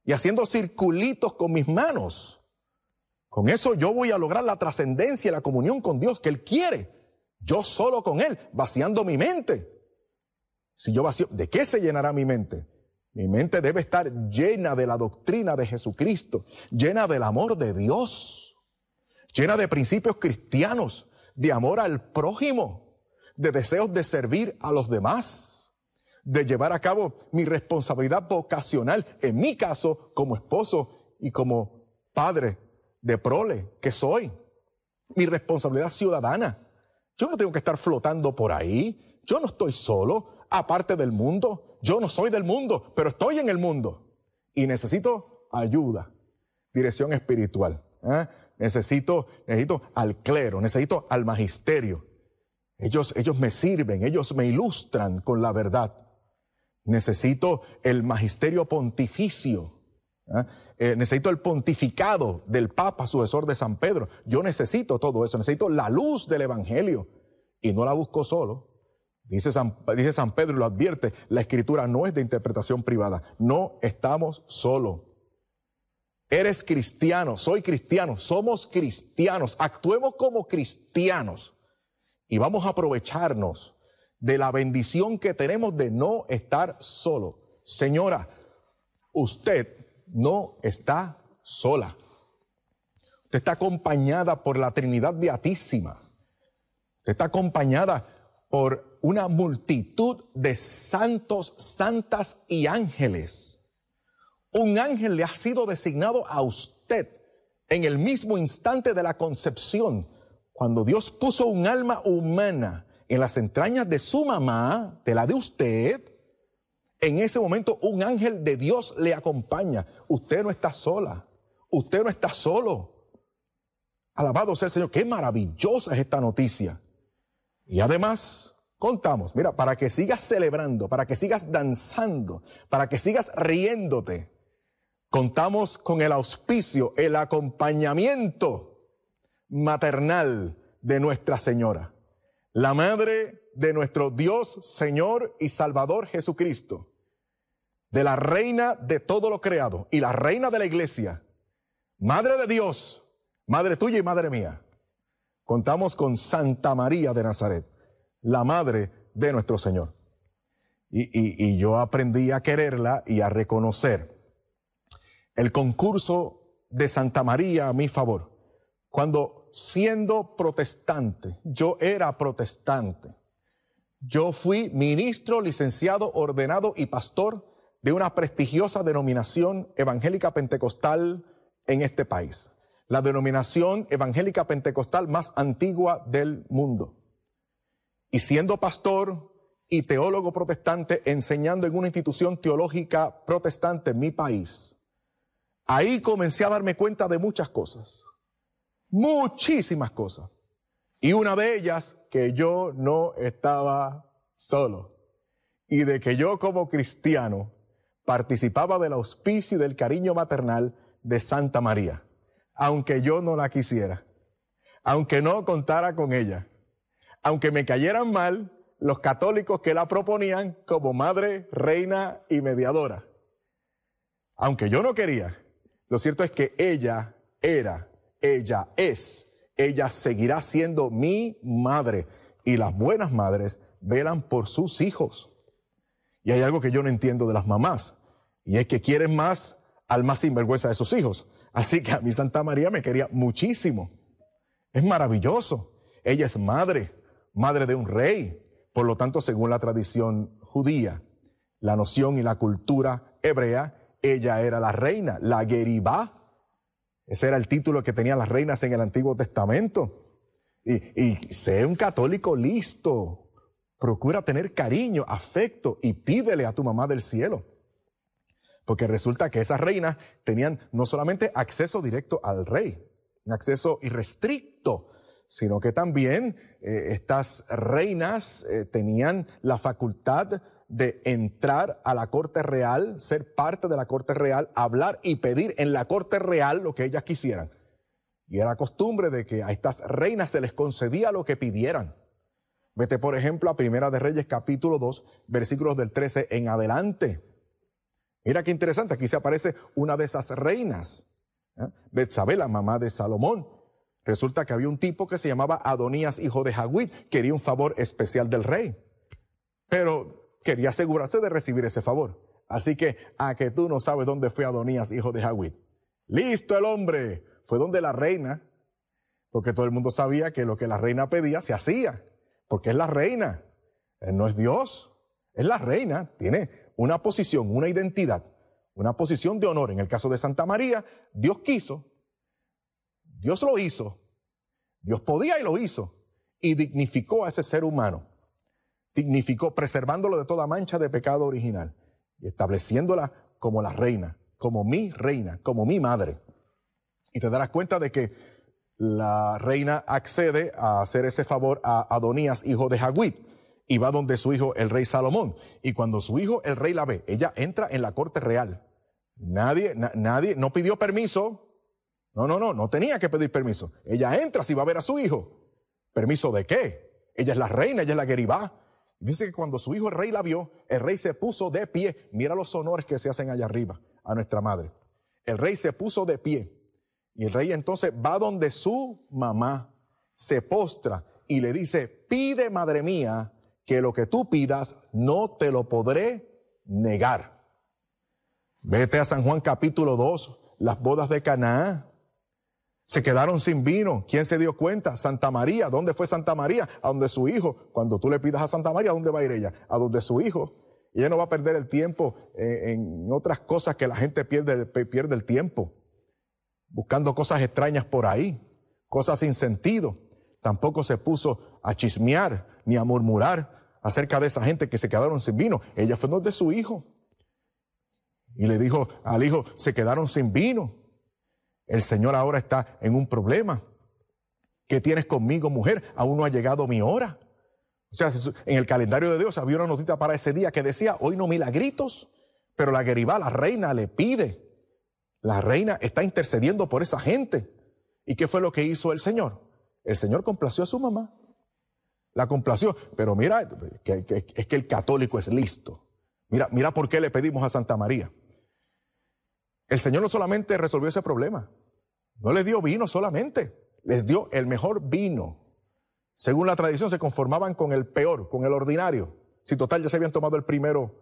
y haciendo circulitos con mis manos, con eso yo voy a lograr la trascendencia y la comunión con Dios que Él quiere? Yo solo con Él, vaciando mi mente. Si yo vacío, ¿de qué se llenará mi mente? Mi mente debe estar llena de la doctrina de Jesucristo, llena del amor de Dios llena de principios cristianos, de amor al prójimo, de deseos de servir a los demás, de llevar a cabo mi responsabilidad vocacional, en mi caso como esposo y como padre de prole que soy, mi responsabilidad ciudadana. Yo no tengo que estar flotando por ahí, yo no estoy solo, aparte del mundo, yo no soy del mundo, pero estoy en el mundo y necesito ayuda, dirección espiritual. ¿eh? necesito, necesito al clero, necesito al magisterio. Ellos, ellos me sirven, ellos me ilustran con la verdad. Necesito el magisterio pontificio. ¿eh? Eh, necesito el pontificado del Papa, sucesor de San Pedro. Yo necesito todo eso. Necesito la luz del Evangelio. y no la buscó solo. Dice San, dice San Pedro y lo advierte, la escritura no es de interpretación privada, no estamos solos. Eres cristiano, soy cristiano, somos cristianos, actuemos como cristianos y vamos a aprovecharnos de la bendición que tenemos de no estar solo. Señora, usted no está sola. Usted está acompañada por la Trinidad Beatísima. Usted está acompañada por una multitud de santos, santas y ángeles. Un ángel le ha sido designado a usted en el mismo instante de la concepción, cuando Dios puso un alma humana en las entrañas de su mamá, de la de usted, en ese momento un ángel de Dios le acompaña. Usted no está sola, usted no está solo. Alabado sea el Señor, qué maravillosa es esta noticia. Y además, contamos, mira, para que sigas celebrando, para que sigas danzando, para que sigas riéndote, contamos con el auspicio, el acompañamiento maternal de Nuestra Señora, la Madre de nuestro Dios, Señor y Salvador Jesucristo, de la Reina de todo lo creado y la Reina de la Iglesia, Madre de Dios, Madre tuya y Madre mía. Contamos con Santa María de Nazaret, la Madre de nuestro Señor. Y, y, y yo aprendí a quererla y a reconocer el concurso de Santa María a mi favor. Cuando siendo protestante, yo era protestante, yo fui ministro, licenciado, ordenado y pastor de una prestigiosa denominación evangélica pentecostal en este país, la denominación evangélica pentecostal más antigua del mundo. Y siendo pastor y teólogo protestante, enseñando en una institución teológica protestante en mi país, ahí comencé a darme cuenta de muchas cosas, muchísimas cosas. Y una de ellas, que yo no estaba solo. Y de que yo como cristiano participaba del auspicio y del cariño maternal de Santa María, aunque yo no la quisiera, aunque no contara con ella, aunque me cayeran mal los católicos que la proponían como madre, reina y mediadora. Aunque yo no quería, lo cierto es que ella era, ella es ella seguirá siendo mi madre. Y las buenas madres velan por sus hijos. Y hay algo que yo no entiendo de las mamás. Y es que quieren más al más sinvergüenza de sus hijos. Así que a mi Santa María me quería muchísimo. Es maravilloso. Ella es madre, madre de un rey. Por lo tanto, según la tradición judía, la noción y la cultura hebrea, ella era la reina, la Geribá, ese era el título que tenían las reinas en el Antiguo Testamento. Y, sé un católico listo. Procura tener cariño, afecto y pídele a tu mamá del cielo. Porque resulta que esas reinas tenían no solamente acceso directo al rey, un acceso irrestricto, sino que también eh, estas reinas eh, tenían la facultad de entrar a la corte real, ser parte de la corte real, hablar y pedir en la corte real lo que ellas quisieran. Y era costumbre de que a estas reinas se les concedía lo que pidieran. Vete, por ejemplo, a Primera de Reyes, capítulo 2, versículos del 13 en adelante. Mira qué interesante, aquí se aparece una de esas reinas, ¿eh? Betsabé, la mamá de Salomón. Resulta que había un tipo que se llamaba Adonías, hijo de Hagüid, quería un favor especial del rey. Pero quería asegurarse de recibir ese favor. Así que, a que tú no sabes dónde fue Adonías, hijo de Hagüid. Listo el hombre. Fue donde la reina, porque todo el mundo sabía que lo que la reina pedía se hacía, porque es la reina. Él no es Dios, es la reina. Tiene una posición, una identidad, una posición de honor. En el caso de Santa María, Dios quiso, Dios lo hizo, Dios podía y lo hizo, y dignificó a ese ser humano dignificó, preservándolo de toda mancha de pecado original y estableciéndola como la reina, como mi reina, como mi madre. Y te darás cuenta de que la reina accede a hacer ese favor a Adonías, hijo de Hagüid, y va donde su hijo, el rey Salomón. Y cuando su hijo, el rey, la ve, ella entra en la corte real. Nadie, nadie, no pidió permiso. No, no, no, no tenía que pedir permiso. Ella entra si va a ver a su hijo. ¿Permiso de qué? Ella es la reina, ella es la Geribá. Dice que cuando su hijo el rey la vio, el rey se puso de pie. Mira los honores que se hacen allá arriba a nuestra madre. El rey se puso de pie. Y el rey entonces va donde su mamá, se postra y le dice, pide, madre mía, que lo que tú pidas no te lo podré negar. Vete a San Juan capítulo 2, las bodas de Canaán. Se quedaron sin vino. ¿Quién se dio cuenta? Santa María. ¿Dónde fue Santa María? A donde su hijo. Cuando tú le pidas a Santa María, ¿a dónde va a ir ella? A donde su hijo. Ella no va a perder el tiempo eh, en otras cosas que la gente pierde, pierde el tiempo. Buscando cosas extrañas por ahí. Cosas sin sentido. Tampoco se puso a chismear ni a murmurar acerca de esa gente que se quedaron sin vino. Ella fue donde su hijo. Y le dijo al hijo, se quedaron sin vino. El Señor ahora está en un problema. ¿Qué tienes conmigo, mujer? Aún no ha llegado mi hora. O sea, en el calendario de Dios había una notita para ese día que decía, hoy no milagritos, pero la Geribá, la reina, le pide. La reina está intercediendo por esa gente. ¿Y qué fue lo que hizo el Señor? El Señor complació a su mamá. La complació. Pero mira, es que el católico es listo. Mira, mira por qué le pedimos a Santa María. El Señor no solamente resolvió ese problema, no les dio vino solamente, les dio el mejor vino. Según la tradición se conformaban con el peor, con el ordinario. Si total ya se habían tomado el primero,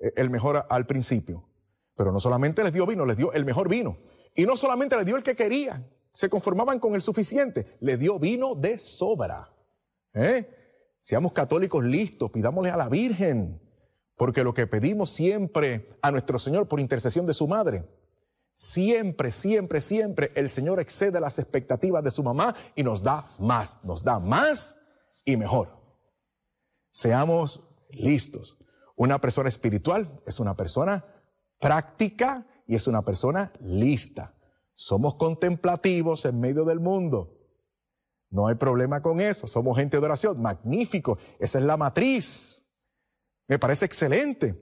eh, el mejor al principio. Pero no solamente les dio vino, les dio el mejor vino. Y no solamente les dio el que querían, se conformaban con el suficiente, les dio vino de sobra. ¿Eh? Seamos católicos listos, pidámosle a la Virgen, porque lo que pedimos siempre a nuestro Señor por intercesión de su madre Siempre, siempre, siempre el Señor excede las expectativas de su mamá y nos da más, nos da más y mejor. Seamos listos. Una persona espiritual es una persona práctica y es una persona lista. Somos contemplativos en medio del mundo. No hay problema con eso. Somos gente de oración. Magnífico. Esa es la matriz. Me parece excelente.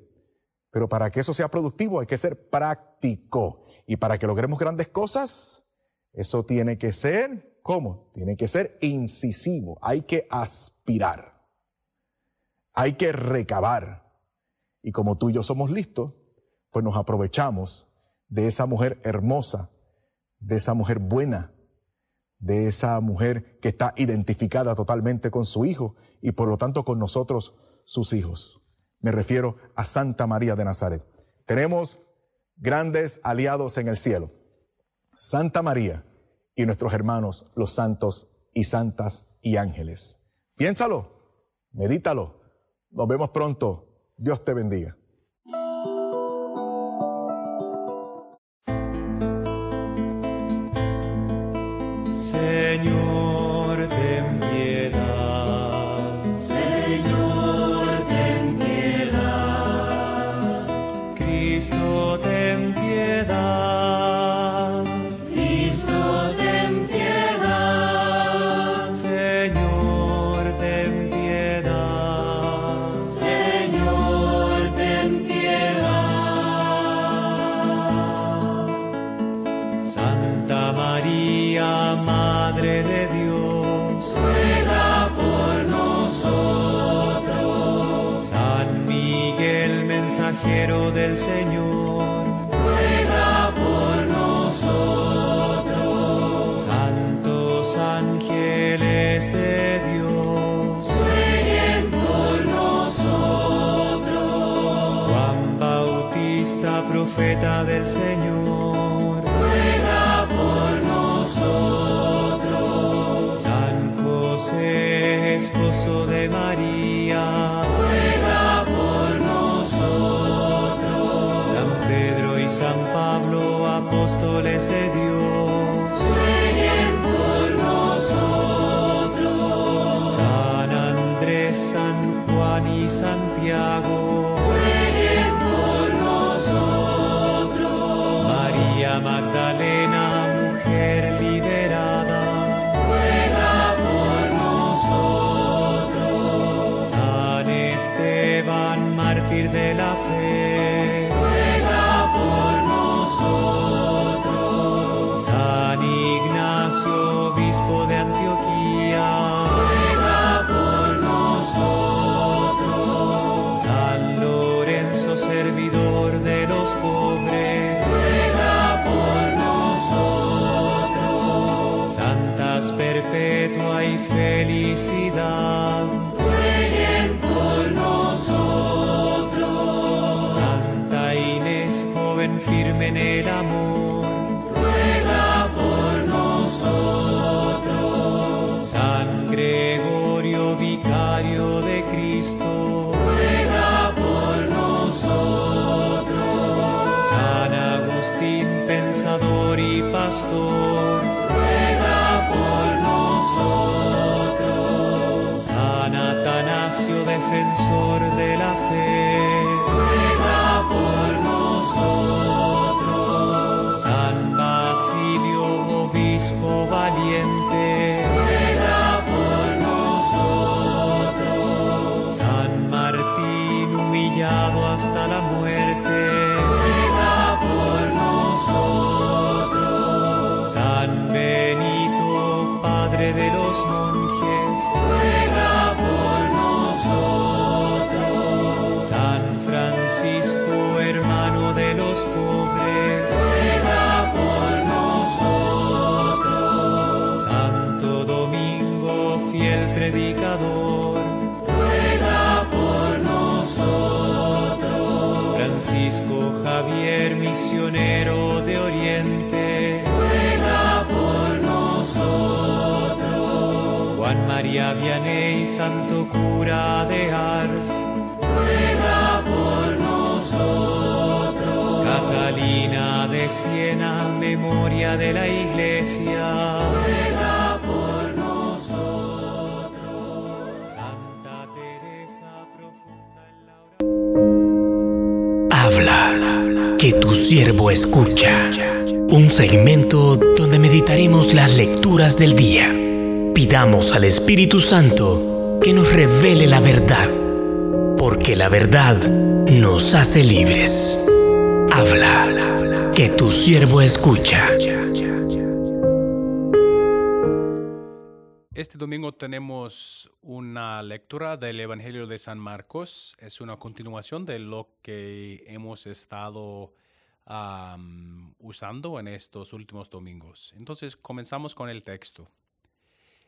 Pero para que eso sea productivo hay que ser práctico. Y para que logremos grandes cosas, eso tiene que ser, ¿cómo? Tiene que ser incisivo. Hay que aspirar. Hay que recabar. Y como tú y yo somos listos, pues nos aprovechamos de esa mujer hermosa, de esa mujer buena, de esa mujer que está identificada totalmente con su hijo y por lo tanto con nosotros, sus hijos. Me refiero a Santa María de Nazaret. Tenemos grandes aliados en el cielo. Santa María y nuestros hermanos, los santos y santas y ángeles. Piénsalo, medítalo. Nos vemos pronto. Dios te bendiga. en el amor. Ruega por nosotros. San Gregorio, vicario de Cristo. Ruega por nosotros. San Agustín, pensador y pastor. Ruega por nosotros. San Atanasio, defensor de la fe valiente. Misionero de Oriente. ruega por nosotros, Juan María Vianney, santo cura de Ars. ruega por nosotros, Catalina de Siena, memoria de la iglesia. ruega tu siervo escucha. Un segmento donde meditaremos las lecturas del día. Pidamos al Espíritu Santo que nos revele la verdad, porque la verdad nos hace libres. Habla, que tu siervo escucha. Este domingo tenemos una lectura del Evangelio de San Marcos. Es una continuación de lo que hemos estado usando en estos últimos domingos. Entonces comenzamos con el texto.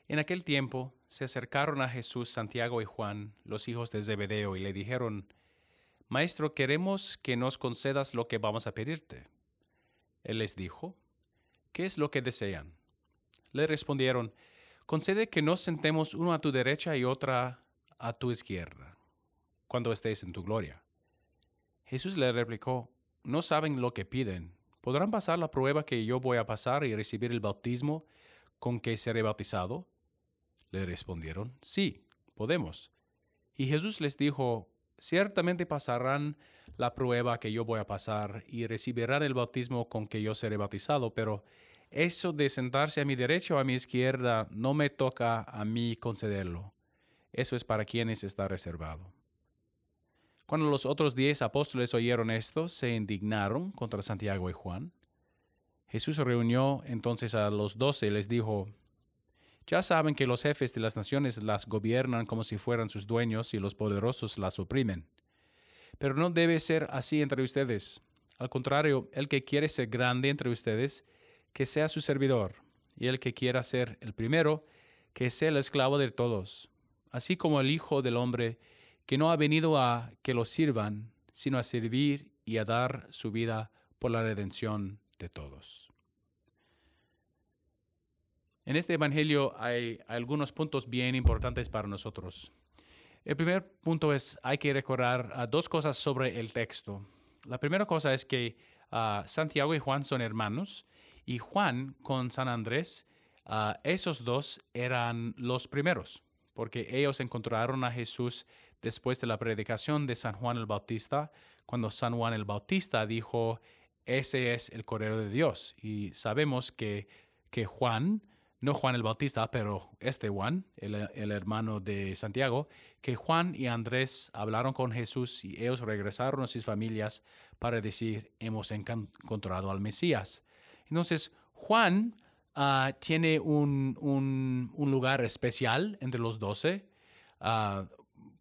En aquel tiempo se acercaron a Jesús Santiago y Juan, los hijos de Zebedeo, y le dijeron, Maestro, queremos que nos concedas lo que vamos a pedirte. Él les dijo, ¿qué es lo que desean? Le respondieron, concede que nos sentemos uno a tu derecha y otra a tu izquierda, cuando estés en tu gloria. Jesús le replicó, no saben lo que piden. ¿Podrán pasar la prueba que yo voy a pasar y recibir el bautismo con que seré bautizado? Le respondieron, sí, podemos. Y Jesús les dijo, ciertamente pasarán la prueba que yo voy a pasar y recibirán el bautismo con que yo seré bautizado, pero eso de sentarse a mi derecha o a mi izquierda no me toca a mí concederlo. Eso es para quienes está reservado. Cuando los otros diez apóstoles oyeron esto, se indignaron contra Santiago y Juan. Jesús reunió entonces a los doce y les dijo, Ya saben que los jefes de las naciones las gobiernan como si fueran sus dueños y los poderosos las oprimen. Pero no debe ser así entre ustedes. Al contrario, el que quiere ser grande entre ustedes, que sea su servidor, y el que quiera ser el primero, que sea el esclavo de todos, así como el Hijo del Hombre, que no ha venido a que lo sirvan, sino a servir y a dar su vida por la redención de todos. En este Evangelio hay algunos puntos bien importantes para nosotros. El primer punto es, hay que recordar ah, dos cosas sobre el texto. La primera cosa es que ah, Santiago y Juan son hermanos y Juan con San Andrés, ah, esos dos eran los primeros, porque ellos encontraron a Jesús después de la predicación de San Juan el Bautista, cuando San Juan el Bautista dijo, ese es el Cordero de Dios. Y sabemos que, que Juan, no Juan el Bautista, pero este Juan, el, el hermano de Santiago, que Juan y Andrés hablaron con Jesús y ellos regresaron a sus familias para decir, hemos encontrado al Mesías. Entonces, Juan ah, tiene un, un- un lugar especial entre los doce. ah,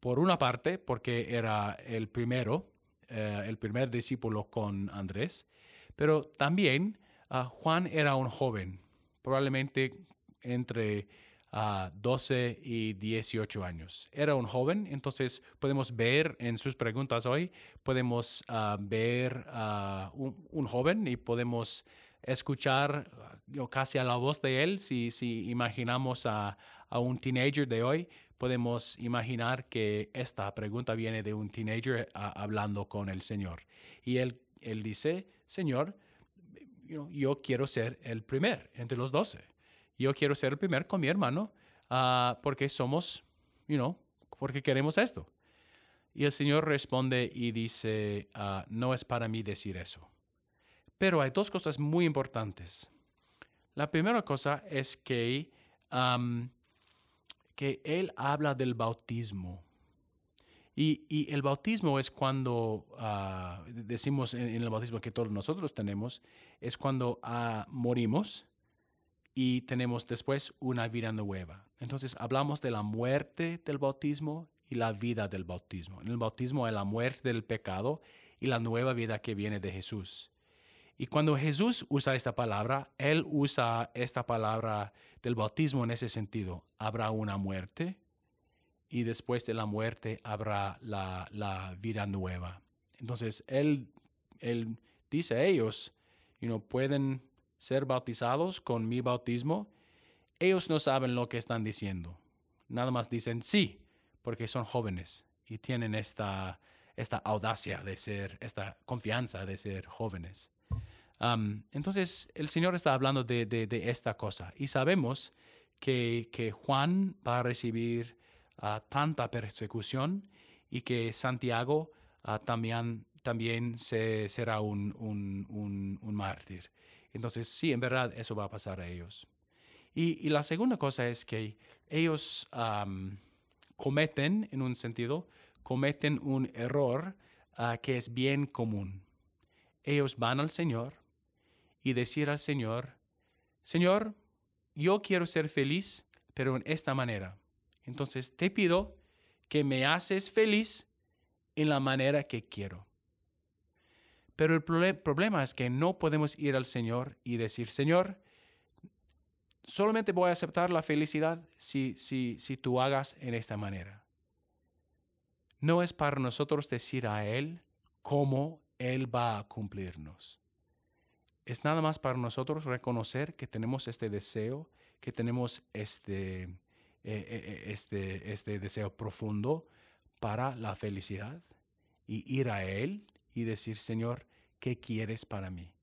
por una parte, porque era el primero, eh, el primer discípulo con Andrés, pero también ah, Juan era un joven, probablemente entre ah, 12 y 18 años. Era un joven, entonces podemos ver en sus preguntas hoy, podemos ah, ver un, un joven y podemos escuchar casi a la voz de él, si, si imaginamos a, a un teenager de hoy, podemos imaginar que esta pregunta viene de un teenager ah, hablando con el Señor. Y él, él dice, Señor, know, yo quiero ser el primer entre los doce. Yo quiero ser el primer con mi hermano ah, porque somos, you know, porque queremos esto. Y el Señor responde y dice, ah, no es para mí decir eso. Pero hay dos cosas muy importantes. La primera cosa es que, am, que Él habla del bautismo. Y, y el bautismo es cuando, ah, decimos en, el bautismo que todos nosotros tenemos, es cuando ah, morimos y tenemos después una vida nueva. Entonces hablamos de la muerte del bautismo y la vida del bautismo. En el bautismo hay la muerte del pecado y la nueva vida que viene de Jesús. Y cuando Jesús usa esta palabra, Él usa esta palabra del bautismo en ese sentido. Habrá una muerte y después de la muerte habrá la, la vida nueva. Entonces, Él, él dice a ellos, you pueden ser bautizados con mi bautismo. Ellos no saben lo que están diciendo. Nada más dicen sí, porque son jóvenes y tienen esta, esta audacia de ser, esta confianza de ser jóvenes. Entonces, el Señor está hablando de, esta cosa y sabemos que, Juan va a recibir ah, tanta persecución y que Santiago ah, también, también se, será un, mártir. Entonces, sí, en verdad eso va a pasar a ellos. Y, la segunda cosa es que ellos cometen, en un sentido, cometen un error ah, que es bien común. Ellos van al Señor y decir al Señor, Señor, yo quiero ser feliz, pero en esta manera. Entonces te pido que me haces feliz en la manera que quiero. Pero el problema es que no podemos ir al Señor y decir, Señor, solamente voy a aceptar la felicidad si, si, si tú hagas en esta manera. No es para nosotros decir a Él cómo Él va a cumplirnos. Es nada más para nosotros reconocer que tenemos este deseo, que tenemos este, eh, eh, eh, este, este deseo profundo para la felicidad y ir a Él y decir, Señor, ¿qué quieres para mí?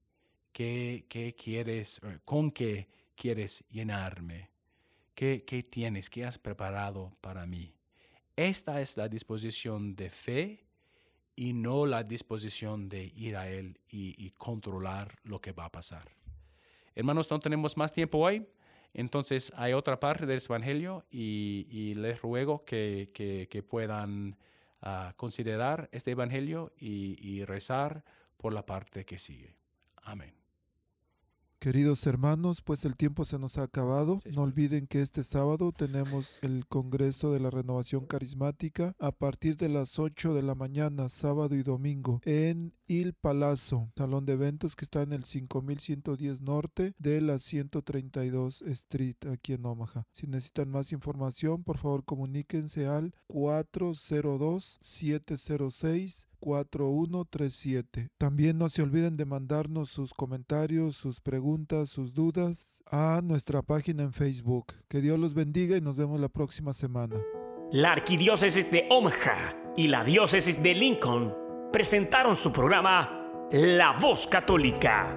¿Qué, qué quieres, con qué quieres llenarme? ¿Qué, ¿Qué tienes, qué has preparado para mí? Esta es la disposición de fe y no la disposición de ir a Él y, controlar lo que va a pasar. Hermanos, no tenemos más tiempo hoy, entonces hay otra parte del Evangelio y, les ruego que, puedan ah, considerar este Evangelio y rezar por la parte que sigue. Amén. Queridos hermanos, pues el tiempo se nos ha acabado. No olviden que este sábado tenemos el Congreso de la Renovación Carismática a partir de las 8 de la mañana, sábado y domingo, en Il Palazzo, salón de eventos que está en el 5110 norte de la 132 Street, aquí en Omaha. Si necesitan más información, por favor comuníquense al 402-706. 4137. También no se olviden de mandarnos sus comentarios, sus preguntas, sus dudas a nuestra página en Facebook. Que Dios los bendiga y nos vemos la próxima semana. La Arquidiócesis de Omaha y la Diócesis de Lincoln presentaron su programa La Voz Católica,